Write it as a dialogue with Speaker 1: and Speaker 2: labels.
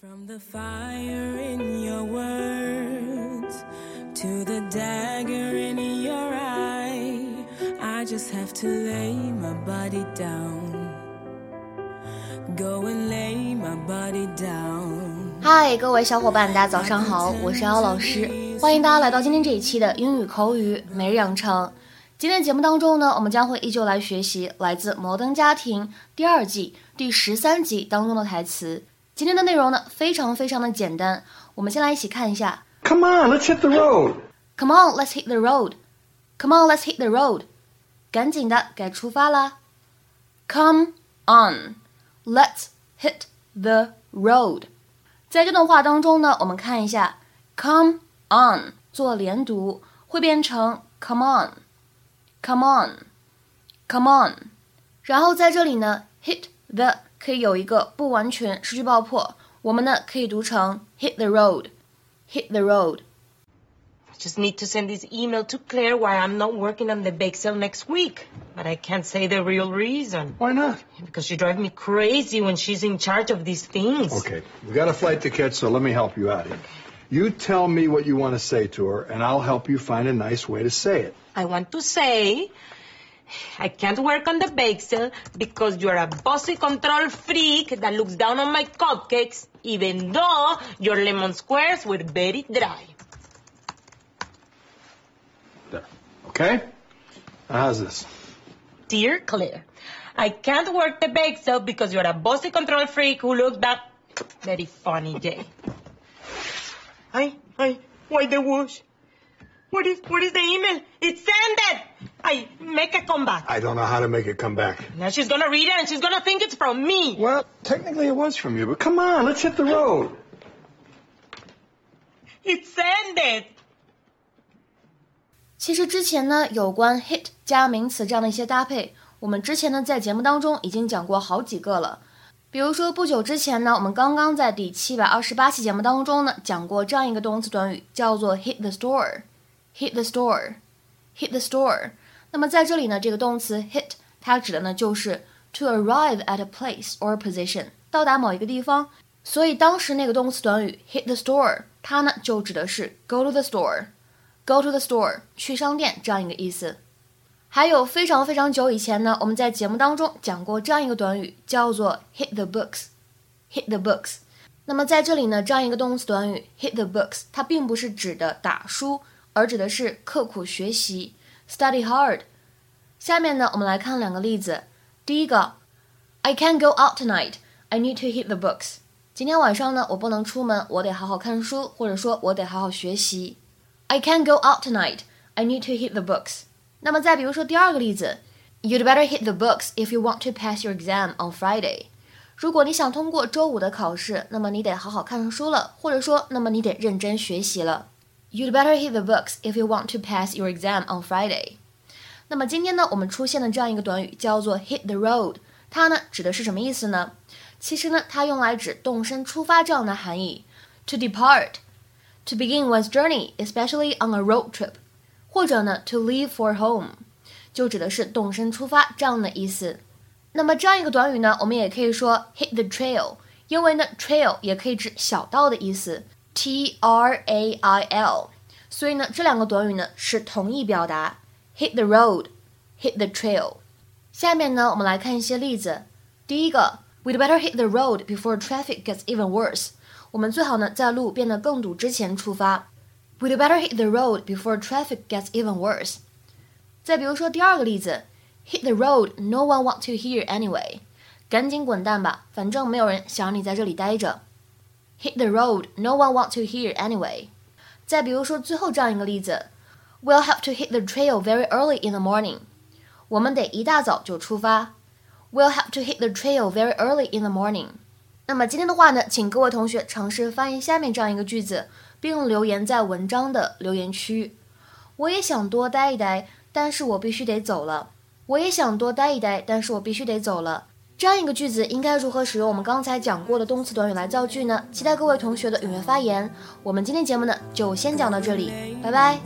Speaker 1: From the fire in your words to the dagger in your eye, I just have to lay my body down. Go and lay my body down.
Speaker 2: 嗨，各位小伙伴，大家早上好，我是姚老师，欢迎大家来到今天这一期的英语口语每日养成。今天节目当中呢，我们将会依旧来学习来自《摩登家庭》第二季第十三集当中的台词。今天的内容呢，非常非常的简单，我们先来一起看一下。
Speaker 3: Come on, let's hit the road.
Speaker 2: Come on, let's hit the road. Come on, let's hit the road. 赶紧的，该出发啦。Come on, let's hit the road. 在这段话当中呢，我们看一下，come on 做连读会变成 come on, come on, come on。然后在这里呢，hit the 可以有一个不完全失去爆破，我们呢可以读成 hit the road, hit the road。
Speaker 4: I just need to send this email to Claire why I'm not working on the bake sale next week. But I can't say the real reason.
Speaker 3: Why not?
Speaker 4: Because she drives me crazy when she's in charge of these things.
Speaker 3: Okay, we got a flight to catch, so let me help you out here. You tell me what you want to say to her, and I'll help you find a nice way to say it.
Speaker 4: I want to say I can't work on the bake sale because you're a bossy control freak that looks down on my cupcakes, even though your lemon squares were very dry.
Speaker 3: There. Okay? Now, how's this?
Speaker 4: Dear Claire, I can't work the bake sale because you're a bossy control freak who looks back. Very funny day. I, I, why the whoosh? What is, what is the email? It's sended! I, make a comeback.
Speaker 3: I don't know how to make it come back.
Speaker 4: Now she's gonna read it and she's gonna think it's from me.
Speaker 3: Well, technically it was from you, but come on, let's hit the road.
Speaker 4: It's sended!
Speaker 2: 其实之前呢，有关 hit 加名词这样的一些搭配，我们之前呢在节目当中已经讲过好几个了。比如说不久之前呢，我们刚刚在第七百二十八期节目当中呢讲过这样一个动词短语，叫做 hit the store，hit the store，hit the store。 那么在这里呢，这个动词 hit 它指的呢就是 to arrive at a place or position，到达某一个地方。所以当时那个动词短语 hit the store，它呢就指的是 go to the store。Go to the store，去商店这样一个意思。还有非常非常久以前呢，我们在节目当中讲过这样一个短语，叫做 hit the books。hit the books。那么在这里呢，这样一个动词短语 hit the books，它并不是指的打书，而指的是刻苦学习 ，study hard。下面呢，我们来看两个例子。第一个，I can't go out tonight. I need to hit the books. 今天晚上呢，我不能出门，我得好好看书，或者说我得好好学习。I can't go out tonight. I need to hit the books. 那么再比如说第二个例子，You'd better hit the books if you want to pass your exam on Friday. 如果你想通过周五的考试，那么你得好好看书了，或者说，那么你得认真学习了。 You'd better hit the books if you want to pass your exam on Friday. 那么今天呢，我们出现的这样一个短语叫做 hit the road，它呢指的是什么意思呢？其实呢，它用来指动身出发这样的含义，to depart。to begin one's journey, especially on a road trip，或者呢，to leave for home，就指的是动身出发这样的意思。那么这样一个短语呢，我们也可以说 hit the trail，因为呢，trail 也可以指小道的意思 ，T R A I L，所以呢，这两个短语呢是同义表达，hit the road，hit the trail。下面呢，我们来看一些例子。第一个，We'd better hit the road before traffic gets even worse。我们最好呢，在路变得更堵之前出发。We'd better hit the road before traffic gets even worse。再比如说第二个例子，Hit the road, no one wants to here anyway。赶紧滚蛋吧，反正没有人想你在这里待着。 Hit the road, no one wants to hear anyway。再比如说最后这样一个例子，We'll have to hit the trail very early in the morning。我们得一大早就出发。We'll have to hit the trail very early in the morning。那么今天的话呢，请各位同学尝试翻译下面这样一个句子，并留言在文章的留言区。我也想多待一待，但是我必须得走了。我也想多待一待，但是我必须得走了。这样一个句子应该如何使用我们刚才讲过的动词短语来造句呢？期待各位同学的踊跃发言。我们今天节目呢就先讲到这里，拜拜。